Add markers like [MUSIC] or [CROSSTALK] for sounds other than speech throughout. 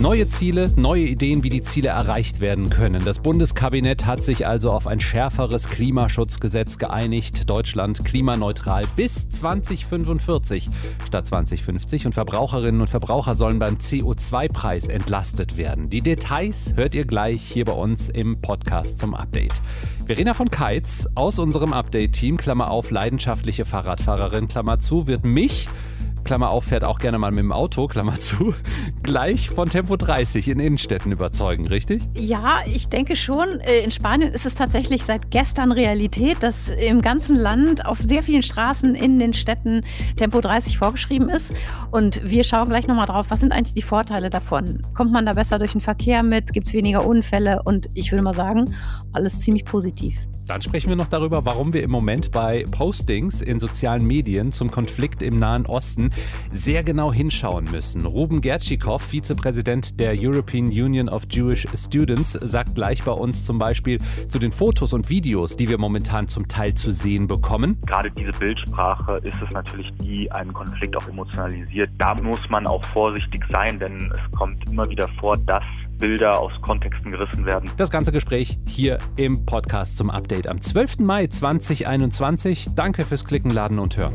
Neue Ziele, neue Ideen, wie die Ziele erreicht werden können. Das Bundeskabinett hat sich also auf ein schärferes Klimaschutzgesetz geeinigt. Deutschland klimaneutral bis 2045 statt 2050 und Verbraucherinnen und Verbraucher sollen beim CO2-Preis entlastet werden. Die Details hört ihr gleich hier bei uns im Podcast zum Update. Verena von Keitz aus unserem Update-Team, Klammer auf, leidenschaftliche Fahrradfahrerin, Klammer zu, wird mich Klammer auf, fährt auch gerne mal mit dem Auto, Klammer zu, [LAUGHS] gleich von Tempo 30 in Innenstädten überzeugen, richtig? Ja, ich denke schon. Äh, in Spanien ist es tatsächlich seit gestern Realität, dass im ganzen Land auf sehr vielen Straßen in den Städten Tempo 30 vorgeschrieben ist. Und wir schauen gleich nochmal drauf, was sind eigentlich die Vorteile davon? Kommt man da besser durch den Verkehr mit? Gibt es weniger Unfälle? Und ich würde mal sagen, alles ziemlich positiv. Dann sprechen wir noch darüber, warum wir im Moment bei Postings in sozialen Medien zum Konflikt im Nahen Osten sehr genau hinschauen müssen. Ruben Gertschikow, Vizepräsident der European Union of Jewish Students, sagt gleich bei uns zum Beispiel zu den Fotos und Videos, die wir momentan zum Teil zu sehen bekommen. Gerade diese Bildsprache ist es natürlich, die einen Konflikt auch emotionalisiert. Da muss man auch vorsichtig sein, denn es kommt immer wieder vor, dass Bilder aus Kontexten gerissen werden. Das ganze Gespräch hier im Podcast zum Update am 12. Mai 2021. Danke fürs Klicken, Laden und Hören.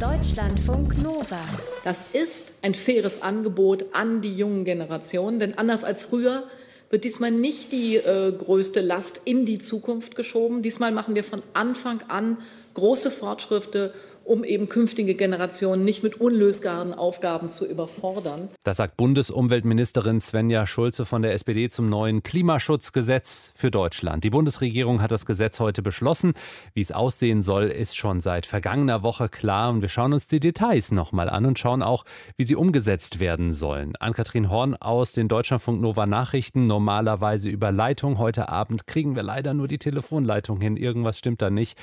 Deutschlandfunk Nova. Das ist ein faires Angebot an die jungen Generationen, denn anders als früher wird diesmal nicht die äh, größte Last in die Zukunft geschoben. Diesmal machen wir von Anfang an große Fortschritte um eben künftige Generationen nicht mit unlösbaren Aufgaben zu überfordern. Das sagt Bundesumweltministerin Svenja Schulze von der SPD zum neuen Klimaschutzgesetz für Deutschland. Die Bundesregierung hat das Gesetz heute beschlossen. Wie es aussehen soll, ist schon seit vergangener Woche klar. Und wir schauen uns die Details nochmal an und schauen auch, wie sie umgesetzt werden sollen. Ann-Kathrin Horn aus den Deutschlandfunk Nova Nachrichten, normalerweise über Leitung. Heute Abend kriegen wir leider nur die Telefonleitung hin. Irgendwas stimmt da nicht.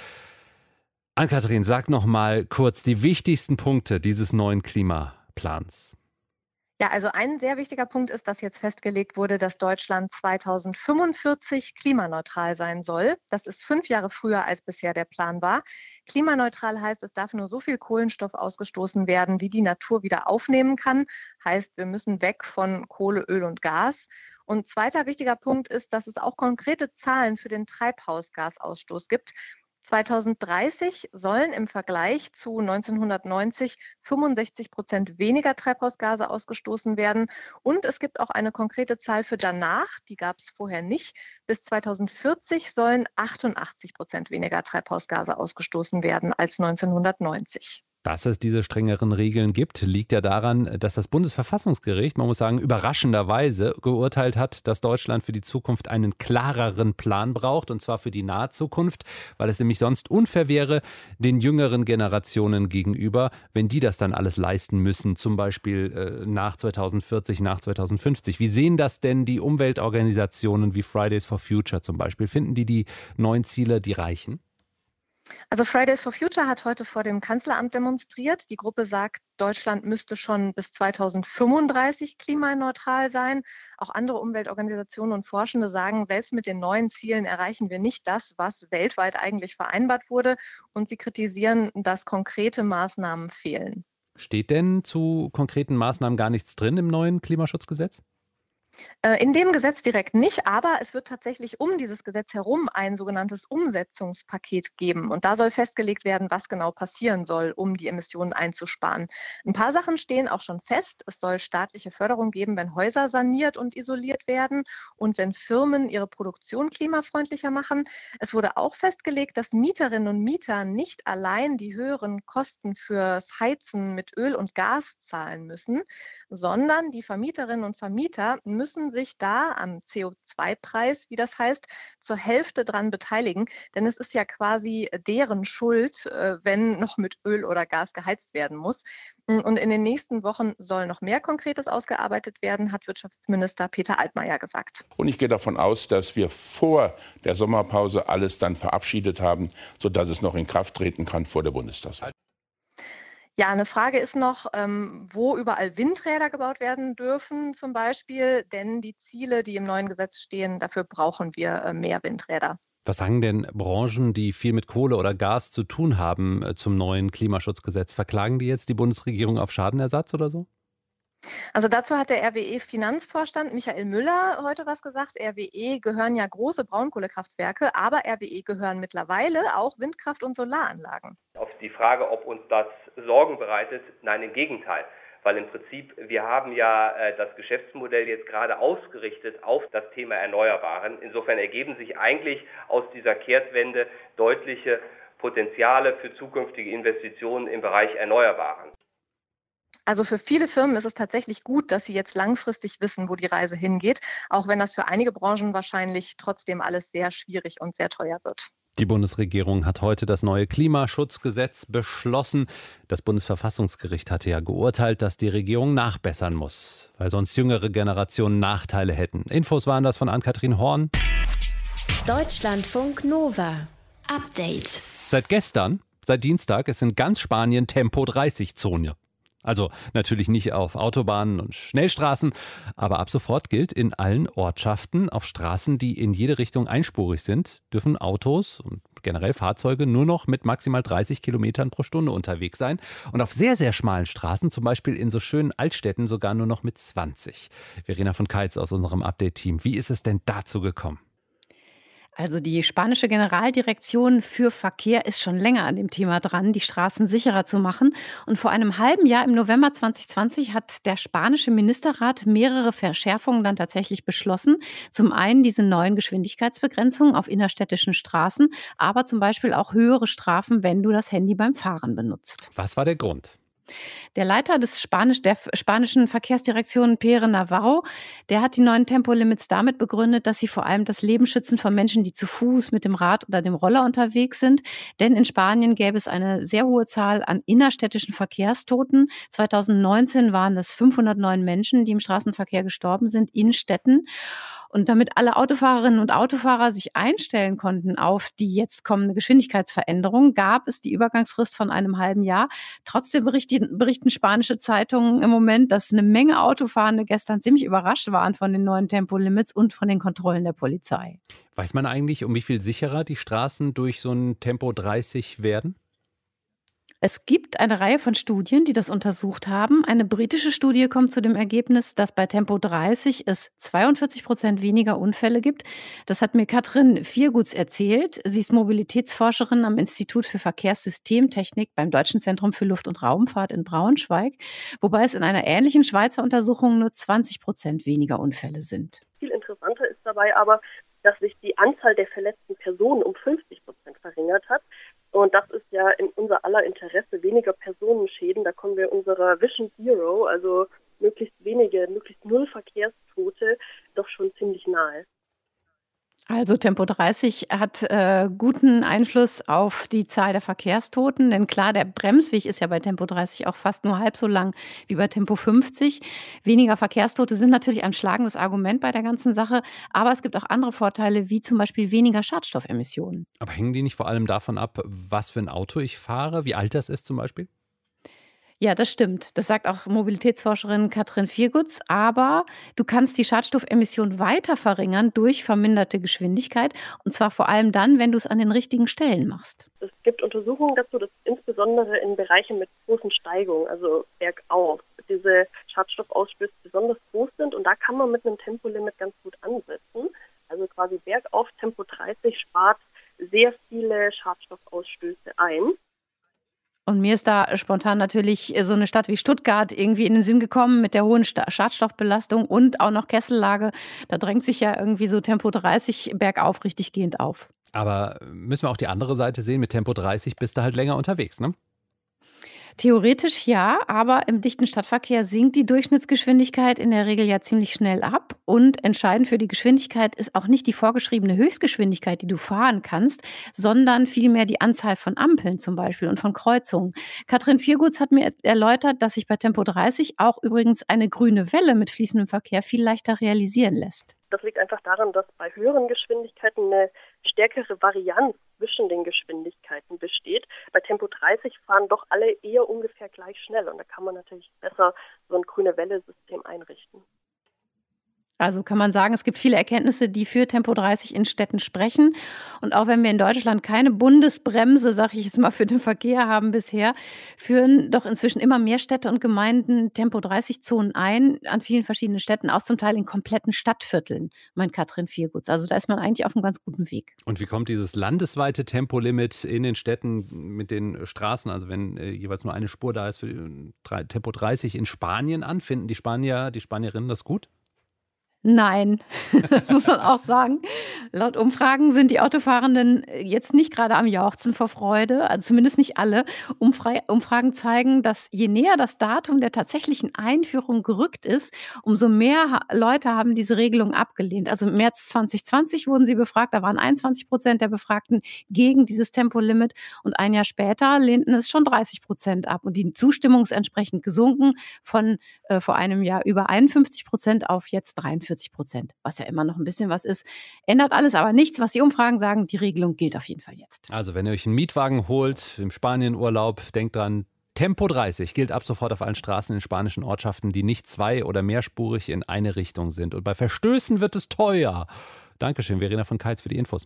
Ann-Kathrin, sag noch mal kurz die wichtigsten Punkte dieses neuen Klimaplans. Ja, also ein sehr wichtiger Punkt ist, dass jetzt festgelegt wurde, dass Deutschland 2045 klimaneutral sein soll. Das ist fünf Jahre früher, als bisher der Plan war. Klimaneutral heißt, es darf nur so viel Kohlenstoff ausgestoßen werden, wie die Natur wieder aufnehmen kann. Heißt, wir müssen weg von Kohle, Öl und Gas. Und zweiter wichtiger Punkt ist, dass es auch konkrete Zahlen für den Treibhausgasausstoß gibt. 2030 sollen im Vergleich zu 1990 65 Prozent weniger Treibhausgase ausgestoßen werden. Und es gibt auch eine konkrete Zahl für danach, die gab es vorher nicht. Bis 2040 sollen 88 Prozent weniger Treibhausgase ausgestoßen werden als 1990. Dass es diese strengeren Regeln gibt, liegt ja daran, dass das Bundesverfassungsgericht, man muss sagen, überraschenderweise geurteilt hat, dass Deutschland für die Zukunft einen klareren Plan braucht, und zwar für die nahe Zukunft, weil es nämlich sonst unfair wäre den jüngeren Generationen gegenüber, wenn die das dann alles leisten müssen, zum Beispiel äh, nach 2040, nach 2050. Wie sehen das denn die Umweltorganisationen wie Fridays for Future zum Beispiel? Finden die die neuen Ziele, die reichen? Also Fridays for Future hat heute vor dem Kanzleramt demonstriert. Die Gruppe sagt, Deutschland müsste schon bis 2035 klimaneutral sein. Auch andere Umweltorganisationen und Forschende sagen, selbst mit den neuen Zielen erreichen wir nicht das, was weltweit eigentlich vereinbart wurde. Und sie kritisieren, dass konkrete Maßnahmen fehlen. Steht denn zu konkreten Maßnahmen gar nichts drin im neuen Klimaschutzgesetz? Äh, in dem Gesetz direkt nicht, aber es wird tatsächlich um dieses Gesetz herum ein sogenanntes Umsetzungspaket geben. Und da soll festgelegt werden, was genau passieren soll, um die Emissionen einzusparen. Ein paar Sachen stehen auch schon fest. Es soll staatliche Förderung geben, wenn Häuser saniert und isoliert werden und wenn Firmen ihre Produktion klimafreundlicher machen. Es wurde auch festgelegt, dass Mieterinnen und Mieter nicht allein die höheren Kosten fürs Heizen mit Öl und Gas zahlen müssen, sondern die Vermieterinnen und Vermieter müssen müssen sich da am CO2-Preis, wie das heißt, zur Hälfte dran beteiligen. Denn es ist ja quasi deren Schuld, äh, wenn noch mit Öl oder Gas geheizt werden muss. Mm, und in den nächsten Wochen soll noch mehr Konkretes ausgearbeitet werden, hat Wirtschaftsminister Peter Altmaier gesagt. Und ich gehe davon aus, dass wir vor der Sommerpause alles dann verabschiedet haben, sodass es noch in Kraft treten kann vor der Bundestagswahl. Ja, eine Frage ist noch, ähm, wo überall Windräder gebaut werden dürfen zum Beispiel, denn die Ziele, die im neuen Gesetz stehen, dafür brauchen wir äh, mehr Windräder. Was sagen denn Branchen, die viel mit Kohle oder Gas zu tun haben, äh, zum neuen Klimaschutzgesetz? Verklagen die jetzt die Bundesregierung auf Schadenersatz oder so? Also dazu hat der RWE-Finanzvorstand Michael Müller heute was gesagt. RWE gehören ja große Braunkohlekraftwerke, aber RWE gehören mittlerweile auch Windkraft- und Solaranlagen. Auf die Frage, ob uns das Sorgen bereitet, nein, im Gegenteil weil im Prinzip wir haben ja äh, das Geschäftsmodell jetzt gerade ausgerichtet auf das Thema Erneuerbaren. Insofern ergeben sich eigentlich aus dieser Kehrtwende deutliche Potenziale für zukünftige Investitionen im Bereich Erneuerbaren. Also für viele Firmen ist es tatsächlich gut, dass sie jetzt langfristig wissen, wo die Reise hingeht, auch wenn das für einige Branchen wahrscheinlich trotzdem alles sehr schwierig und sehr teuer wird. Die Bundesregierung hat heute das neue Klimaschutzgesetz beschlossen. Das Bundesverfassungsgericht hatte ja geurteilt, dass die Regierung nachbessern muss, weil sonst jüngere Generationen Nachteile hätten. Infos waren das von Ann-Kathrin Horn. Deutschlandfunk Nova. Update. Seit gestern, seit Dienstag, ist in ganz Spanien Tempo 30 Zone. Also natürlich nicht auf Autobahnen und Schnellstraßen, aber ab sofort gilt, in allen Ortschaften auf Straßen, die in jede Richtung einspurig sind, dürfen Autos und generell Fahrzeuge nur noch mit maximal 30 Kilometern pro Stunde unterwegs sein und auf sehr, sehr schmalen Straßen, zum Beispiel in so schönen Altstädten, sogar nur noch mit 20. Verena von Keitz aus unserem Update-Team, wie ist es denn dazu gekommen? Also die spanische Generaldirektion für Verkehr ist schon länger an dem Thema dran, die Straßen sicherer zu machen. Und vor einem halben Jahr, im November 2020, hat der spanische Ministerrat mehrere Verschärfungen dann tatsächlich beschlossen. Zum einen diese neuen Geschwindigkeitsbegrenzungen auf innerstädtischen Straßen, aber zum Beispiel auch höhere Strafen, wenn du das Handy beim Fahren benutzt. Was war der Grund? Der Leiter des Spanisch, der spanischen Verkehrsdirektion Pere Navarro, der hat die neuen Tempolimits damit begründet, dass sie vor allem das Leben schützen von Menschen, die zu Fuß mit dem Rad oder dem Roller unterwegs sind. Denn in Spanien gäbe es eine sehr hohe Zahl an innerstädtischen Verkehrstoten. 2019 waren es 509 Menschen, die im Straßenverkehr gestorben sind in Städten. Und damit alle Autofahrerinnen und Autofahrer sich einstellen konnten auf die jetzt kommende Geschwindigkeitsveränderung, gab es die Übergangsfrist von einem halben Jahr. Trotzdem berichten, berichten spanische Zeitungen im Moment, dass eine Menge Autofahrende gestern ziemlich überrascht waren von den neuen Tempolimits und von den Kontrollen der Polizei. Weiß man eigentlich, um wie viel sicherer die Straßen durch so ein Tempo 30 werden? Es gibt eine Reihe von Studien, die das untersucht haben. Eine britische Studie kommt zu dem Ergebnis, dass bei Tempo 30 es 42 Prozent weniger Unfälle gibt. Das hat mir Katrin Vierguts erzählt. Sie ist Mobilitätsforscherin am Institut für Verkehrssystemtechnik beim Deutschen Zentrum für Luft- und Raumfahrt in Braunschweig, wobei es in einer ähnlichen Schweizer Untersuchung nur 20 Prozent weniger Unfälle sind. Viel interessanter ist dabei aber, dass sich die Anzahl der verletzten Personen um 50 Prozent verringert hat. Und das ist ja in unser aller Interesse, weniger Personenschäden. Da kommen wir unserer Vision Zero, also möglichst wenige, möglichst null Verkehrstote, doch schon ziemlich nahe. Also Tempo 30 hat äh, guten Einfluss auf die Zahl der Verkehrstoten, denn klar, der Bremsweg ist ja bei Tempo 30 auch fast nur halb so lang wie bei Tempo 50. Weniger Verkehrstote sind natürlich ein schlagendes Argument bei der ganzen Sache, aber es gibt auch andere Vorteile, wie zum Beispiel weniger Schadstoffemissionen. Aber hängen die nicht vor allem davon ab, was für ein Auto ich fahre, wie alt das ist zum Beispiel? Ja, das stimmt. Das sagt auch Mobilitätsforscherin Katrin Viergutz. Aber du kannst die Schadstoffemission weiter verringern durch verminderte Geschwindigkeit. Und zwar vor allem dann, wenn du es an den richtigen Stellen machst. Es gibt Untersuchungen dazu, dass insbesondere in Bereichen mit großen Steigungen, also bergauf, diese Schadstoffausstöße besonders groß sind. Und da kann man mit einem Tempolimit ganz gut ansetzen. Also quasi bergauf Tempo 30 spart sehr viele Schadstoffausstöße ein. Und mir ist da spontan natürlich so eine Stadt wie Stuttgart irgendwie in den Sinn gekommen mit der hohen Schadstoffbelastung und auch noch Kessellage. Da drängt sich ja irgendwie so Tempo 30 bergauf richtig gehend auf. Aber müssen wir auch die andere Seite sehen? Mit Tempo 30 bist du halt länger unterwegs, ne? Theoretisch ja, aber im dichten Stadtverkehr sinkt die Durchschnittsgeschwindigkeit in der Regel ja ziemlich schnell ab. Und entscheidend für die Geschwindigkeit ist auch nicht die vorgeschriebene Höchstgeschwindigkeit, die du fahren kannst, sondern vielmehr die Anzahl von Ampeln zum Beispiel und von Kreuzungen. Katrin Vierguts hat mir erläutert, dass sich bei Tempo 30 auch übrigens eine grüne Welle mit fließendem Verkehr viel leichter realisieren lässt. Das liegt einfach daran, dass bei höheren Geschwindigkeiten eine stärkere Varianz zwischen den Geschwindigkeiten besteht. Bei Tempo 30 fahren doch alle eher ungefähr gleich schnell und da kann man natürlich besser so ein grüne Welle-System einrichten. Also kann man sagen, es gibt viele Erkenntnisse, die für Tempo 30 in Städten sprechen. Und auch wenn wir in Deutschland keine Bundesbremse, sage ich jetzt mal, für den Verkehr haben bisher, führen doch inzwischen immer mehr Städte und Gemeinden Tempo 30 Zonen ein, an vielen verschiedenen Städten, auch zum Teil in kompletten Stadtvierteln, meint Katrin Vierguts. Also da ist man eigentlich auf einem ganz guten Weg. Und wie kommt dieses landesweite Tempolimit in den Städten mit den Straßen, also wenn äh, jeweils nur eine Spur da ist für äh, Tempo 30 in Spanien an? Finden die Spanier, die Spanierinnen das gut? Nein, [LAUGHS] das muss man auch sagen. Laut Umfragen sind die Autofahrenden jetzt nicht gerade am Jauchzen vor Freude, also zumindest nicht alle. Umfra Umfragen zeigen, dass je näher das Datum der tatsächlichen Einführung gerückt ist, umso mehr Leute haben diese Regelung abgelehnt. Also im März 2020 wurden sie befragt, da waren 21 Prozent der Befragten gegen dieses Tempolimit und ein Jahr später lehnten es schon 30 Prozent ab und die Zustimmung ist entsprechend gesunken von äh, vor einem Jahr über 51 Prozent auf jetzt 43 40 Prozent, was ja immer noch ein bisschen was ist. Ändert alles aber nichts, was die Umfragen sagen. Die Regelung gilt auf jeden Fall jetzt. Also, wenn ihr euch einen Mietwagen holt im Spanienurlaub, denkt dran, Tempo 30 gilt ab sofort auf allen Straßen in spanischen Ortschaften, die nicht zwei- oder mehrspurig in eine Richtung sind. Und bei Verstößen wird es teuer. Dankeschön, Verena von Keitz, für die Infos.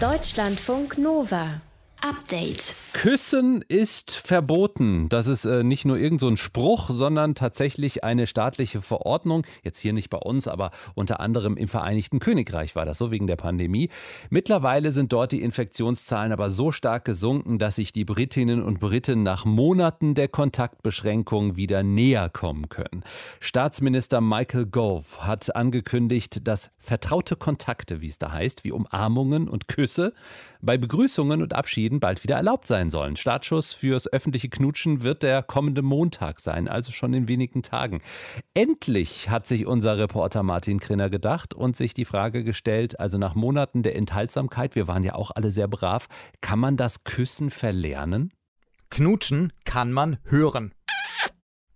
Deutschlandfunk Nova. Update. Küssen ist verboten. Das ist äh, nicht nur irgend so Spruch, sondern tatsächlich eine staatliche Verordnung. Jetzt hier nicht bei uns, aber unter anderem im Vereinigten Königreich war das so wegen der Pandemie. Mittlerweile sind dort die Infektionszahlen aber so stark gesunken, dass sich die Britinnen und Briten nach Monaten der Kontaktbeschränkung wieder näher kommen können. Staatsminister Michael Gove hat angekündigt, dass vertraute Kontakte, wie es da heißt, wie Umarmungen und Küsse, bei Begrüßungen und Abschieden bald wieder erlaubt sein sollen. Startschuss fürs öffentliche Knutschen wird der kommende Montag sein, also schon in wenigen Tagen. Endlich hat sich unser Reporter Martin Krinner gedacht und sich die Frage gestellt, also nach Monaten der Enthaltsamkeit, wir waren ja auch alle sehr brav, kann man das Küssen verlernen? Knutschen kann man hören.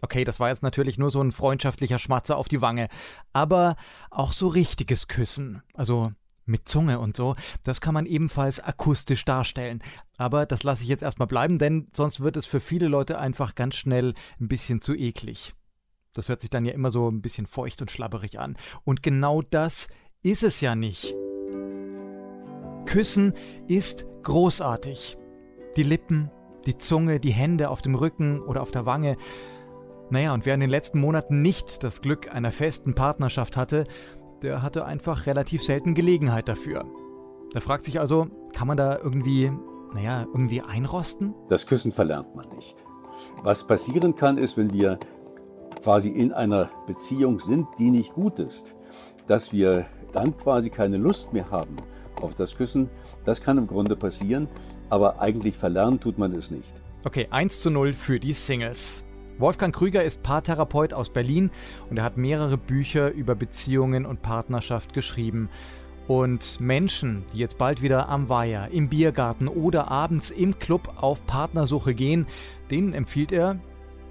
Okay, das war jetzt natürlich nur so ein freundschaftlicher Schmatzer auf die Wange. Aber auch so richtiges Küssen. Also mit Zunge und so, das kann man ebenfalls akustisch darstellen. Aber das lasse ich jetzt erstmal bleiben, denn sonst wird es für viele Leute einfach ganz schnell ein bisschen zu eklig. Das hört sich dann ja immer so ein bisschen feucht und schlabberig an. Und genau das ist es ja nicht. Küssen ist großartig. Die Lippen, die Zunge, die Hände auf dem Rücken oder auf der Wange. Naja, und wer in den letzten Monaten nicht das Glück einer festen Partnerschaft hatte, der hatte einfach relativ selten Gelegenheit dafür. Da fragt sich also, kann man da irgendwie, naja, irgendwie einrosten? Das Küssen verlernt man nicht. Was passieren kann, ist, wenn wir quasi in einer Beziehung sind, die nicht gut ist, dass wir dann quasi keine Lust mehr haben auf das Küssen. Das kann im Grunde passieren, aber eigentlich verlernen tut man es nicht. Okay, 1 zu 0 für die Singles. Wolfgang Krüger ist Paartherapeut aus Berlin und er hat mehrere Bücher über Beziehungen und Partnerschaft geschrieben. Und Menschen, die jetzt bald wieder am Weiher, im Biergarten oder abends im Club auf Partnersuche gehen, denen empfiehlt er,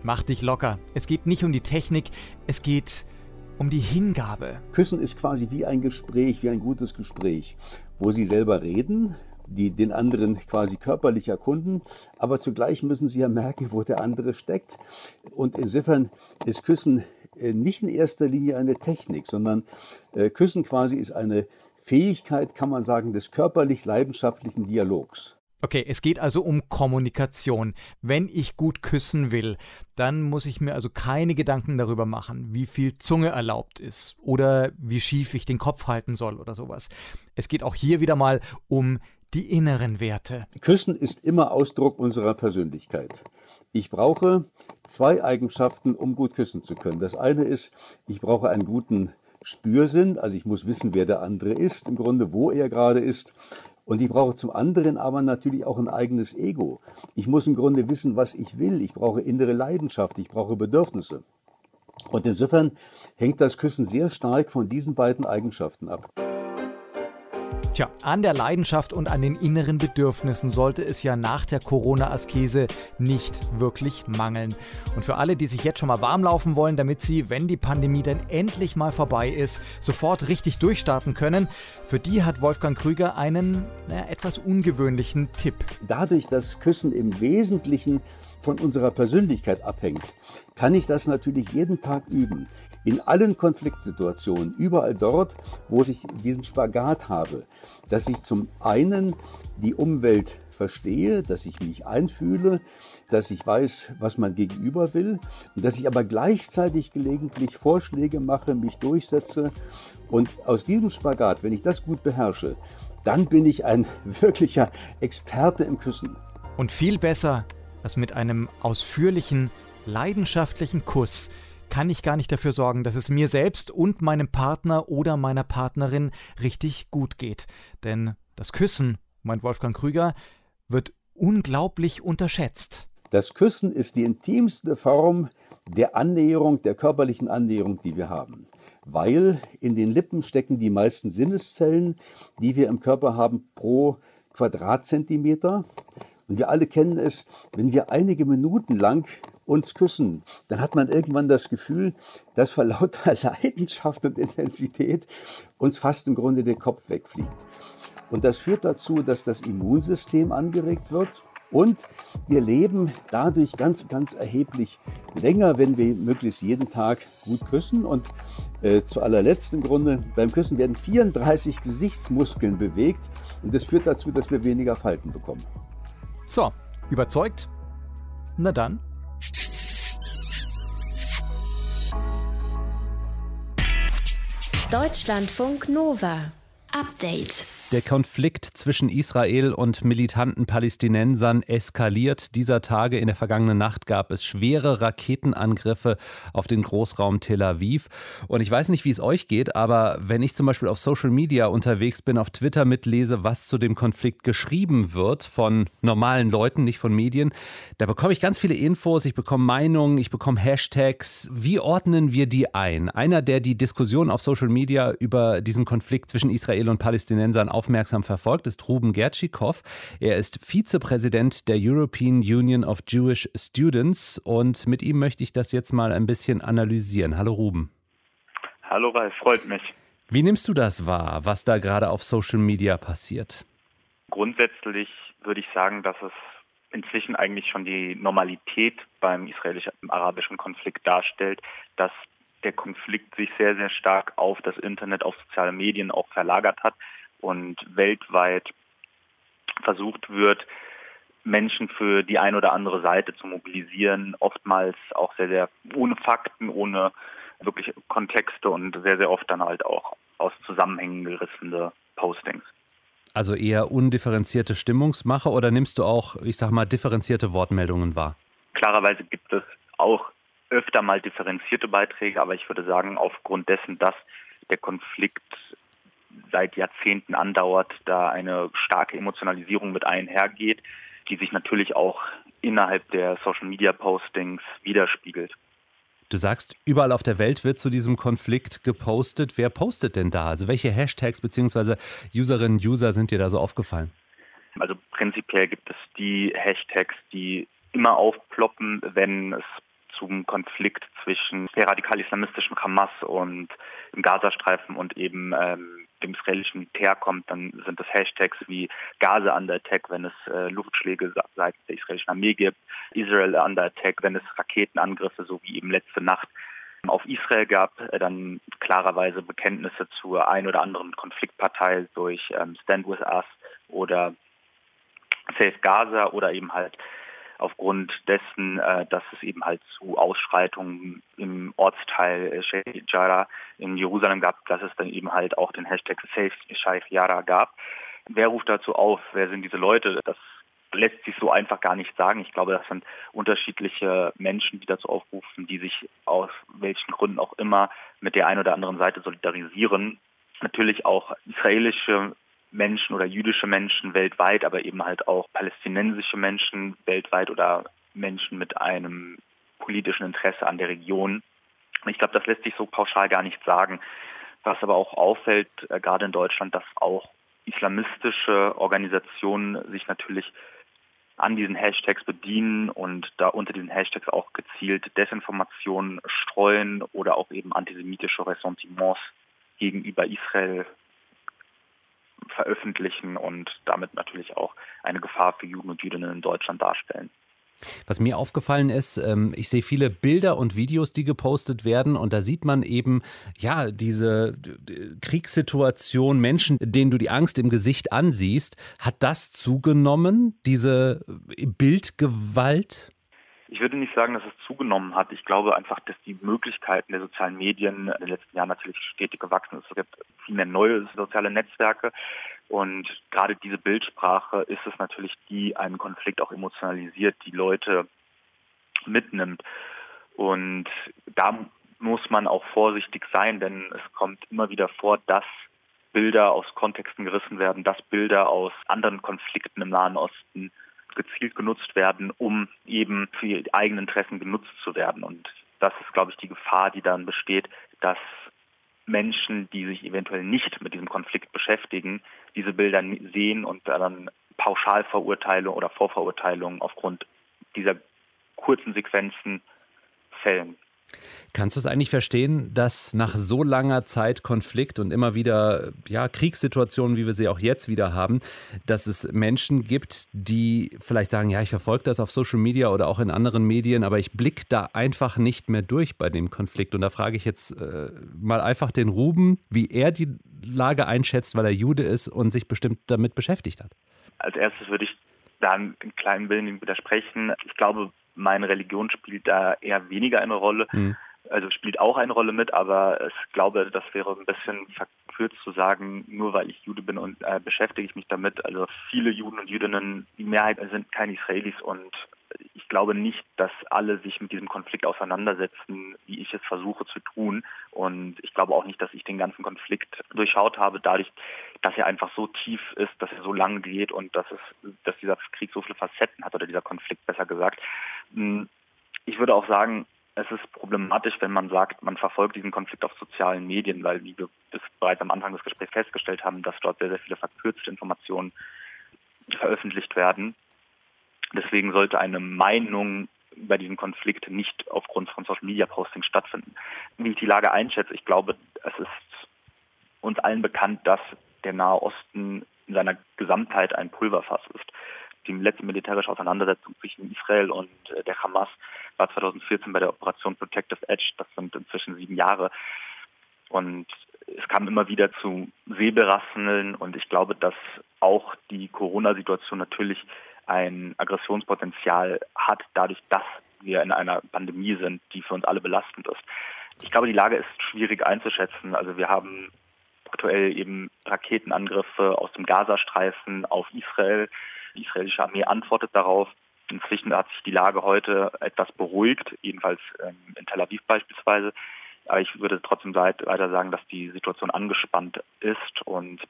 mach dich locker. Es geht nicht um die Technik, es geht um die Hingabe. Küssen ist quasi wie ein Gespräch, wie ein gutes Gespräch, wo sie selber reden, die den anderen quasi körperlich erkunden, aber zugleich müssen sie ja merken, wo der andere steckt. Und insofern ist Küssen äh, nicht in erster Linie eine Technik, sondern äh, Küssen quasi ist eine Fähigkeit, kann man sagen, des körperlich-leidenschaftlichen Dialogs. Okay, es geht also um Kommunikation. Wenn ich gut küssen will, dann muss ich mir also keine Gedanken darüber machen, wie viel Zunge erlaubt ist oder wie schief ich den Kopf halten soll oder sowas. Es geht auch hier wieder mal um die inneren Werte. Küssen ist immer Ausdruck unserer Persönlichkeit. Ich brauche zwei Eigenschaften, um gut küssen zu können. Das eine ist, ich brauche einen guten Spürsinn, also ich muss wissen, wer der andere ist, im Grunde, wo er gerade ist. Und ich brauche zum anderen aber natürlich auch ein eigenes Ego. Ich muss im Grunde wissen, was ich will. Ich brauche innere Leidenschaft, ich brauche Bedürfnisse. Und insofern hängt das Küssen sehr stark von diesen beiden Eigenschaften ab. Tja, an der Leidenschaft und an den inneren Bedürfnissen sollte es ja nach der Corona-Askese nicht wirklich mangeln. Und für alle, die sich jetzt schon mal warm laufen wollen, damit sie, wenn die Pandemie dann endlich mal vorbei ist, sofort richtig durchstarten können, für die hat Wolfgang Krüger einen naja, etwas ungewöhnlichen Tipp. Dadurch, dass Küssen im Wesentlichen von unserer Persönlichkeit abhängt, kann ich das natürlich jeden Tag üben. In allen Konfliktsituationen, überall dort, wo ich diesen Spagat habe, dass ich zum einen die Umwelt verstehe, dass ich mich einfühle, dass ich weiß, was mein Gegenüber will und dass ich aber gleichzeitig gelegentlich Vorschläge mache, mich durchsetze. Und aus diesem Spagat, wenn ich das gut beherrsche, dann bin ich ein [LAUGHS] wirklicher Experte im Küssen. Und viel besser als mit einem ausführlichen, leidenschaftlichen Kuss kann ich gar nicht dafür sorgen, dass es mir selbst und meinem Partner oder meiner Partnerin richtig gut geht. Denn das Küssen, meint Wolfgang Krüger, wird unglaublich unterschätzt. Das Küssen ist die intimste Form der Annäherung, der körperlichen Annäherung, die wir haben. Weil in den Lippen stecken die meisten Sinneszellen, die wir im Körper haben pro Quadratzentimeter. Und wir alle kennen es, wenn wir einige Minuten lang uns küssen, dann hat man irgendwann das Gefühl, dass vor lauter [LAUGHS] Leidenschaft und Intensität uns fast im Grunde der Kopf wegfliegt. Und das führt dazu, dass das Immunsystem angeregt wird. Und wir leben dadurch ganz, ganz erheblich länger, wenn wir möglichst jeden Tag gut küssen. Und äh, zu allerletzt im Grunde, beim Küssen werden 34 Gesichtsmuskeln bewegt. Und das führt dazu, dass wir weniger Falten bekommen. So, überzeugt? Na dann. Deutschlandfunk Nova. Update. Der Konflikt zwischen Israel und militanten Palästinensern eskaliert. Dieser Tage in der vergangenen Nacht gab es schwere Raketenangriffe auf den Großraum Tel Aviv. Und ich weiß nicht, wie es euch geht, aber wenn ich zum Beispiel auf Social Media unterwegs bin, auf Twitter mitlese, was zu dem Konflikt geschrieben wird von normalen Leuten, nicht von Medien, da bekomme ich ganz viele Infos, ich bekomme Meinungen, ich bekomme Hashtags. Wie ordnen wir die ein? Einer, der die Diskussion auf Social Media über diesen Konflikt zwischen Israel und Palästinensern aufmerksam verfolgt, ist Ruben Gertschikow. Er ist Vizepräsident der European Union of Jewish Students und mit ihm möchte ich das jetzt mal ein bisschen analysieren. Hallo Ruben. Hallo Ralf, freut mich. Wie nimmst du das wahr, was da gerade auf Social Media passiert? Grundsätzlich würde ich sagen, dass es inzwischen eigentlich schon die Normalität beim israelisch-arabischen Konflikt darstellt, dass der Konflikt sich sehr, sehr stark auf das Internet, auf soziale Medien auch verlagert hat und weltweit versucht wird, Menschen für die eine oder andere Seite zu mobilisieren, oftmals auch sehr, sehr ohne Fakten, ohne wirklich Kontexte und sehr, sehr oft dann halt auch aus Zusammenhängen gerissene Postings. Also eher undifferenzierte Stimmungsmache oder nimmst du auch, ich sag mal, differenzierte Wortmeldungen wahr? Klarerweise gibt es auch öfter mal differenzierte Beiträge, aber ich würde sagen, aufgrund dessen, dass der Konflikt seit Jahrzehnten andauert, da eine starke Emotionalisierung mit einhergeht, die sich natürlich auch innerhalb der Social-Media-Postings widerspiegelt. Du sagst, überall auf der Welt wird zu diesem Konflikt gepostet. Wer postet denn da? Also welche Hashtags bzw. Userinnen und User sind dir da so aufgefallen? Also prinzipiell gibt es die Hashtags, die immer aufploppen, wenn es zum Konflikt zwischen der radikal-islamistischen Hamas und dem Gazastreifen und eben ähm, dem israelischen Militär kommt, dann sind das Hashtags wie Gaza under attack, wenn es äh, Luftschläge seitens der israelischen Armee gibt, Israel under attack, wenn es Raketenangriffe, so wie eben letzte Nacht auf Israel gab, äh, dann klarerweise Bekenntnisse zur ein oder anderen Konfliktpartei durch ähm, Stand with Us oder Safe Gaza oder eben halt aufgrund dessen, äh, dass es eben halt zu Ausschreitungen im Ortsteil äh, Sheikh Jarrah in Jerusalem gab, dass es dann eben halt auch den Hashtag Save Sheikh Jarrah gab. Wer ruft dazu auf? Wer sind diese Leute? Das lässt sich so einfach gar nicht sagen. Ich glaube, das sind unterschiedliche Menschen, die dazu aufrufen, die sich aus welchen Gründen auch immer mit der einen oder anderen Seite solidarisieren. Natürlich auch israelische Menschen oder jüdische Menschen weltweit, aber eben halt auch palästinensische Menschen weltweit oder Menschen mit einem politischen Interesse an der Region. Ich glaube, das lässt sich so pauschal gar nicht sagen. Was aber auch auffällt, äh, gerade in Deutschland, dass auch islamistische Organisationen sich natürlich an diesen Hashtags bedienen und da unter diesen Hashtags auch gezielt Desinformationen streuen oder auch eben antisemitische Ressentiments gegenüber Israel veröffentlichen und damit natürlich auch eine Gefahr für Juden und Jüdinnen in Deutschland darstellen. Was mir aufgefallen ist, ähm, ich sehe viele Bilder und Videos, die gepostet werden und da sieht man eben, ja, diese Kriegssituation, Menschen, denen du die Angst im Gesicht ansiehst. Hat das zugenommen, diese Bildgewalt? Ich würde nicht sagen, dass es zugenommen hat. Ich glaube einfach, dass die Möglichkeiten der sozialen Medien in den letzten Jahren natürlich stetig gewachsen sind. Es gibt viel mehr neue soziale Netzwerke. Und gerade diese Bildsprache ist es natürlich, die einen Konflikt auch emotionalisiert, die Leute mitnimmt. Und da muss man auch vorsichtig sein, denn es kommt immer wieder vor, dass Bilder aus Kontexten gerissen werden, dass Bilder aus anderen Konflikten im Nahen Osten gezielt genutzt werden, um eben für ihre eigenen Interessen genutzt zu werden. Und das ist, glaube ich, die Gefahr, die dann besteht, dass Menschen, die sich eventuell nicht mit diesem Konflikt beschäftigen, diese Bilder sehen und dann Pauschalverurteilung oder Vorverurteilung aufgrund dieser kurzen Sequenzen fällen. Kannst du es eigentlich verstehen, dass nach so langer Zeit Konflikt und immer wieder ja, Kriegssituationen, wie wir sie auch jetzt wieder haben, dass es Menschen gibt, die vielleicht sagen, ja, ich verfolge das auf Social Media oder auch in anderen Medien, aber ich blicke da einfach nicht mehr durch bei dem Konflikt. Und da frage ich jetzt äh, mal einfach den Ruben, wie er die Lage einschätzt, weil er Jude ist und sich bestimmt damit beschäftigt hat. Als erstes würde ich da einen kleinen Willen widersprechen. Ich glaube, meine Religion spielt da eher weniger eine Rolle. Mhm. Also spielt auch eine Rolle mit, aber ich glaube, das wäre ein bisschen verkürzt zu sagen, nur weil ich Jude bin und äh, beschäftige ich mich damit. Also viele Juden und Jüdinnen, die Mehrheit sind keine Israelis und ich glaube nicht, dass alle sich mit diesem Konflikt auseinandersetzen, wie ich es versuche zu tun. Und ich glaube auch nicht, dass ich den ganzen Konflikt durchschaut habe, dadurch, dass er einfach so tief ist, dass er so lange geht und dass es, dass dieser Krieg so viele Facetten hat oder dieser Konflikt besser gesagt. Hm, ich würde auch sagen, es ist problematisch, wenn man sagt, man verfolgt diesen Konflikt auf sozialen Medien, weil, wie wir bereits am Anfang des Gesprächs festgestellt haben, dass dort sehr, sehr viele verkürzte Informationen veröffentlicht werden. Deswegen sollte eine Meinung über diesen Konflikt nicht aufgrund von Social Media Postings stattfinden. Wie ich die Lage einschätze, ich glaube, es ist uns allen bekannt, dass der Nahe Osten in seiner Gesamtheit ein Pulverfass ist. Die letzte militärische Auseinandersetzung zwischen Israel und äh, der Hamas war 2014 bei der Operation Protective Edge. Das sind inzwischen sieben Jahre. Und es kam immer wieder zu Säbelrasseln und ich glaube, dass auch die Corona-Situation natürlich ein Aggressionspotenzial hat, dadurch, dass wir in einer Pandemie sind, die für uns alle belastend ist. Ich glaube, die Lage ist schwierig einzuschätzen. Also wir haben aktuell eben Raketenangriffe aus dem Gazastreifen auf Israel. Die israelische Armee antwortet darauf. Inzwischen hat sich die Lage heute etwas beruhigt, jedenfalls ähm, in Tel Aviv beispielsweise. Aber ich würde trotzdem weiter sagen, dass die Situation angespannt ist und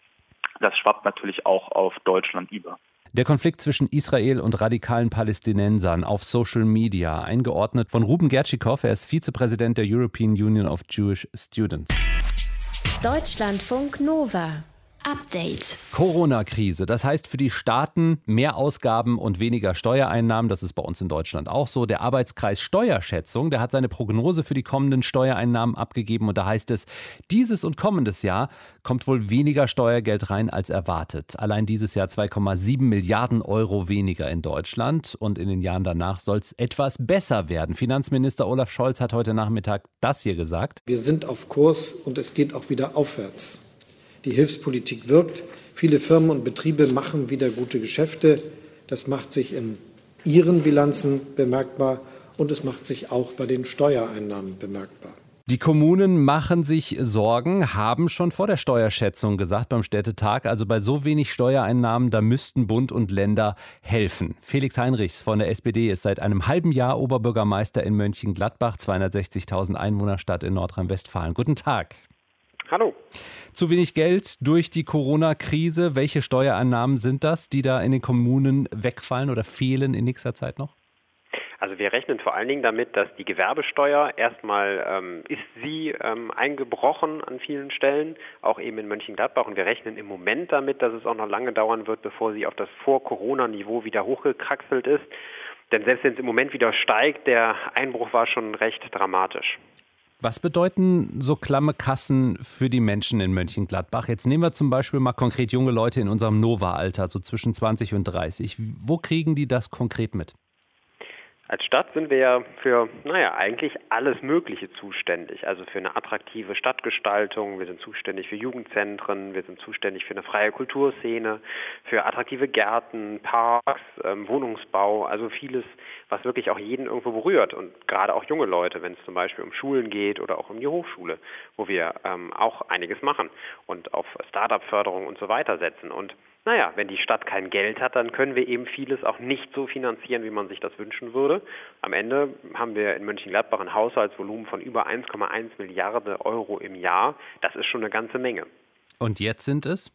das schwappt natürlich auch auf Deutschland über. Der Konflikt zwischen Israel und radikalen Palästinensern auf Social Media, eingeordnet von Ruben Gertschikow, er ist Vizepräsident der European Union of Jewish Students. Deutschlandfunk Nova Update. Corona-Krise. Das heißt für die Staaten mehr Ausgaben und weniger Steuereinnahmen. Das ist bei uns in Deutschland auch so. Der Arbeitskreis Steuerschätzung, der hat seine Prognose für die kommenden Steuereinnahmen abgegeben. Und da heißt es, dieses und kommendes Jahr kommt wohl weniger Steuergeld rein als erwartet. Allein dieses Jahr 2,7 Milliarden Euro weniger in Deutschland. Und in den Jahren danach soll es etwas besser werden. Finanzminister Olaf Scholz hat heute Nachmittag das hier gesagt. Wir sind auf Kurs und es geht auch wieder aufwärts. Die Hilfspolitik wirkt. Viele Firmen und Betriebe machen wieder gute Geschäfte. Das macht sich in ihren Bilanzen bemerkbar und es macht sich auch bei den Steuereinnahmen bemerkbar. Die Kommunen machen sich Sorgen, haben schon vor der Steuerschätzung gesagt beim Städtetag, also bei so wenig Steuereinnahmen, da müssten Bund und Länder helfen. Felix Heinrichs von der SPD ist seit einem halben Jahr Oberbürgermeister in Mönchengladbach, 260.000 Einwohnerstadt in Nordrhein-Westfalen. Guten Tag. Hallo. Zu wenig Geld durch die Corona-Krise. Welche Steuereinnahmen sind das, die da in den Kommunen wegfallen oder fehlen in nächster Zeit noch? Also wir rechnen vor allen Dingen damit, dass die Gewerbesteuer erstmal ähm, ist sie ähm, eingebrochen an vielen Stellen, auch eben in Mönchengladbach. Und wir rechnen im Moment damit, dass es auch noch lange dauern wird, bevor sie auf das Vor-Corona-Niveau wieder hochgekraxelt ist. Denn selbst wenn es im Moment wieder steigt, der Einbruch war schon recht dramatisch. Was bedeuten so klamme Kassen für die Menschen in Mönchengladbach? Jetzt nehmen wir zum Beispiel mal konkret junge Leute in unserem Nova-Alter, so zwischen 20 und 30. Wo kriegen die das konkret mit? Als Stadt sind wir ja für, naja, eigentlich alles Mögliche zuständig. Also für eine attraktive Stadtgestaltung, wir sind zuständig für Jugendzentren, wir sind zuständig für eine freie Kulturszene, für attraktive Gärten, Parks, ähm, Wohnungsbau, also vieles, was wirklich auch jeden irgendwo berührt und gerade auch junge Leute, wenn es zum Beispiel um Schulen geht oder auch um die Hochschule, wo wir ähm, auch einiges machen und auf Start-up-Förderung und so weiter setzen. Und naja, wenn die Stadt kein Geld hat, dann können wir eben vieles auch nicht so finanzieren, wie man sich das wünschen würde. Am Ende haben wir in Mönchengladbach ein Haushaltsvolumen von über 1,1 Milliarden Euro im Jahr. Das ist schon eine ganze Menge. Und jetzt sind es?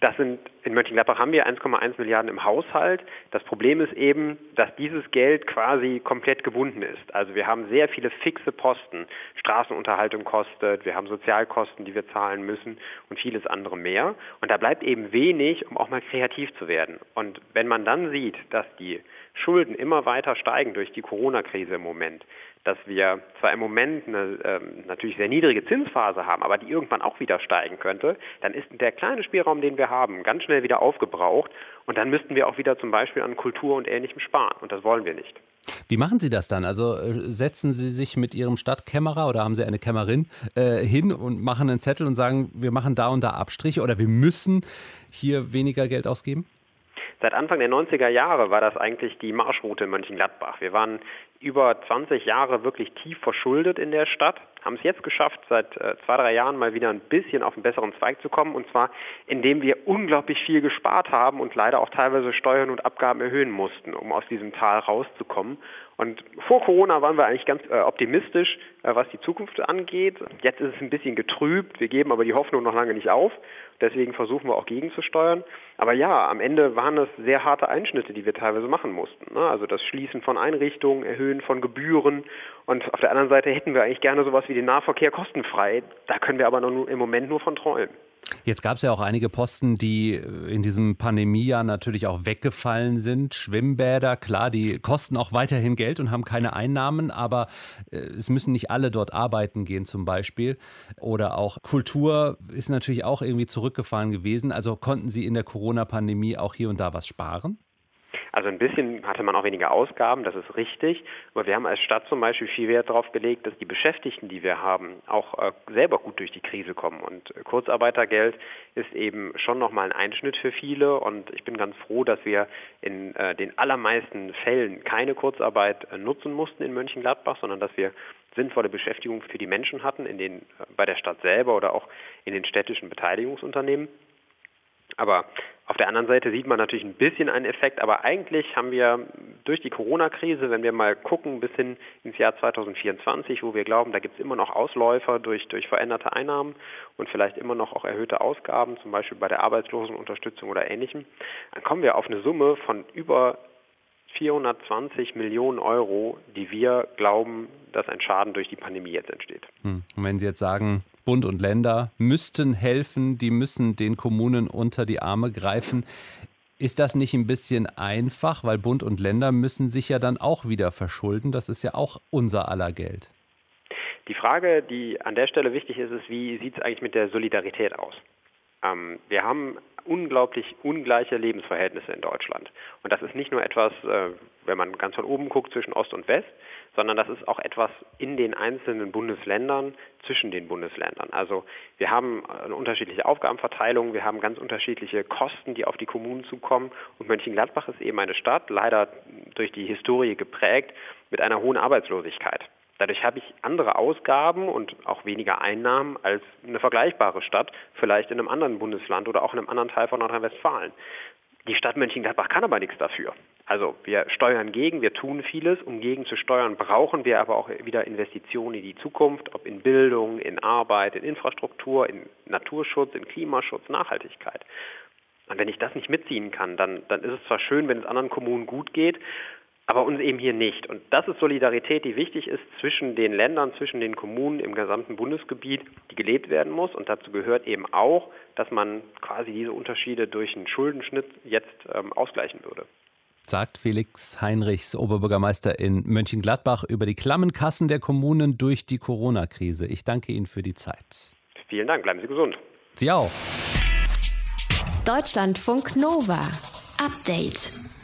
Das sind, in Mönchengladbach haben wir 1,1 Milliarden im Haushalt. Das Problem ist eben, dass dieses Geld quasi komplett gebunden ist. Also wir haben sehr viele fixe Posten. Straßenunterhaltung kostet, wir haben Sozialkosten, die wir zahlen müssen und vieles andere mehr. Und da bleibt eben wenig, um auch mal kreativ zu werden. Und wenn man dann sieht, dass die Schulden immer weiter steigen durch die Corona-Krise im Moment, dass wir zwar im Moment eine ähm, natürlich sehr niedrige Zinsphase haben, aber die irgendwann auch wieder steigen könnte, dann ist der kleine Spielraum, den wir haben, ganz schnell wieder aufgebraucht und dann müssten wir auch wieder zum Beispiel an Kultur und Ähnlichem sparen und das wollen wir nicht. Wie machen Sie das dann? Also äh, setzen Sie sich mit Ihrem Stadtkämmerer oder haben Sie eine Kämmerin äh, hin und machen einen Zettel und sagen, wir machen da und da Abstriche oder wir müssen hier weniger Geld ausgeben? Seit Anfang der 90er Jahre war das eigentlich die Marschroute in Mönchengladbach. Wir waren über 20 Jahre wirklich tief verschuldet in der Stadt, haben es jetzt geschafft, seit äh, zwei, drei Jahren mal wieder ein bisschen auf einen besseren Zweig zu kommen. Und zwar, indem wir unglaublich viel gespart haben und leider auch teilweise Steuern und Abgaben erhöhen mussten, um aus diesem Tal rauszukommen. Und vor Corona waren wir eigentlich ganz äh, optimistisch, äh, was die Zukunft angeht. Jetzt ist es ein bisschen getrübt. Wir geben aber die Hoffnung noch lange nicht auf. Deswegen versuchen wir auch gegenzusteuern. Aber ja, am Ende waren es sehr harte Einschnitte, die wir teilweise machen mussten. Ne? Also das Schließen von Einrichtungen, Erhöhen von Gebühren. Und auf der anderen Seite hätten wir eigentlich gerne sowas wie den Nahverkehr kostenfrei. Da können wir aber noch im Moment nur von träumen. Jetzt gab es ja auch einige Posten, die äh, in diesem Pandemiejahr natürlich auch weggefallen sind. Schwimmbäder, klar, die kosten auch weiterhin Geld und haben keine Einnahmen, aber äh, es müssen nicht alle dort arbeiten gehen zum Beispiel. Oder auch Kultur ist natürlich auch irgendwie zurückgefahren gewesen. Also konnten Sie in der Corona-Pandemie auch hier und da was sparen? Also ein bisschen hatte man auch weniger Ausgaben, das ist richtig. Aber wir haben als Stadt zum Beispiel viel Wert darauf gelegt, dass die Beschäftigten, die wir haben, auch äh, selber gut durch die Krise kommen. Und Kurzarbeitergeld ist eben schon nochmal ein Einschnitt für viele. Und ich bin ganz froh, dass wir in äh, den allermeisten Fällen keine Kurzarbeit äh, nutzen mussten in Mönchengladbach, sondern dass wir sinnvolle Beschäftigung für die Menschen hatten, in den, bei der Stadt selber oder auch in den städtischen Beteiligungsunternehmen. Aber auf der anderen Seite sieht man natürlich ein bisschen einen Effekt, aber eigentlich haben wir durch die Corona-Krise, wenn wir mal gucken bis hin ins Jahr 2024, wo wir glauben, da gibt es immer noch Ausläufer durch, durch veränderte Einnahmen und vielleicht immer noch auch erhöhte Ausgaben, zum Beispiel bei der Arbeitslosenunterstützung oder ähnlichem, dann kommen wir auf eine Summe von über 420 Millionen Euro, die wir glauben, dass ein Schaden durch die Pandemie jetzt entsteht. Hm. Und wenn Sie jetzt sagen, Bund und Länder müssten helfen, die müssen den Kommunen unter die Arme greifen, ist das nicht ein bisschen einfach, weil Bund und Länder müssen sich ja dann auch wieder verschulden? Das ist ja auch unser aller Geld. Die Frage, die an der Stelle wichtig ist, ist, wie sieht es eigentlich mit der Solidarität aus? Ähm, wir haben unglaublich ungleiche Lebensverhältnisse in Deutschland. Und das ist nicht nur etwas, äh, wenn man ganz von oben guckt, zwischen Ost und West, sondern das ist auch etwas in den einzelnen Bundesländern, zwischen den Bundesländern. Also wir haben eine unterschiedliche Aufgabenverteilung, wir haben ganz unterschiedliche Kosten, die auf die Kommunen zukommen. Und Mönchengladbach ist eben eine Stadt, leider durch die Historie geprägt, mit einer hohen Arbeitslosigkeit. Dadurch habe ich andere Ausgaben und auch weniger Einnahmen als eine vergleichbare Stadt, vielleicht in einem anderen Bundesland oder auch in einem anderen Teil von Nordrhein-Westfalen. Die Stadt Mönchengladbach kann aber nichts dafür. Also wir steuern gegen, wir tun vieles. Um gegen zu steuern, brauchen wir aber auch wieder Investitionen in die Zukunft, ob in Bildung, in Arbeit, in Infrastruktur, in Naturschutz, in Klimaschutz, Nachhaltigkeit. Und wenn ich das nicht mitziehen kann, dann, dann ist es zwar schön, wenn es anderen Kommunen gut geht, aber uns eben hier nicht. Und das ist Solidarität, die wichtig ist zwischen den Ländern, zwischen den Kommunen im gesamten Bundesgebiet, die gelebt werden muss. Und dazu gehört eben auch, dass man quasi diese Unterschiede durch einen Schuldenschnitt jetzt ähm, ausgleichen würde sagt Felix Heinrichs, Oberbürgermeister in Mönchengladbach, über die klammen Kassen der Kommunen durch die Corona-Krise. Ich danke Ihnen für die Zeit. Vielen Dank, bleiben Sie gesund. Sie auch. Deutschlandfunk Nova. Update.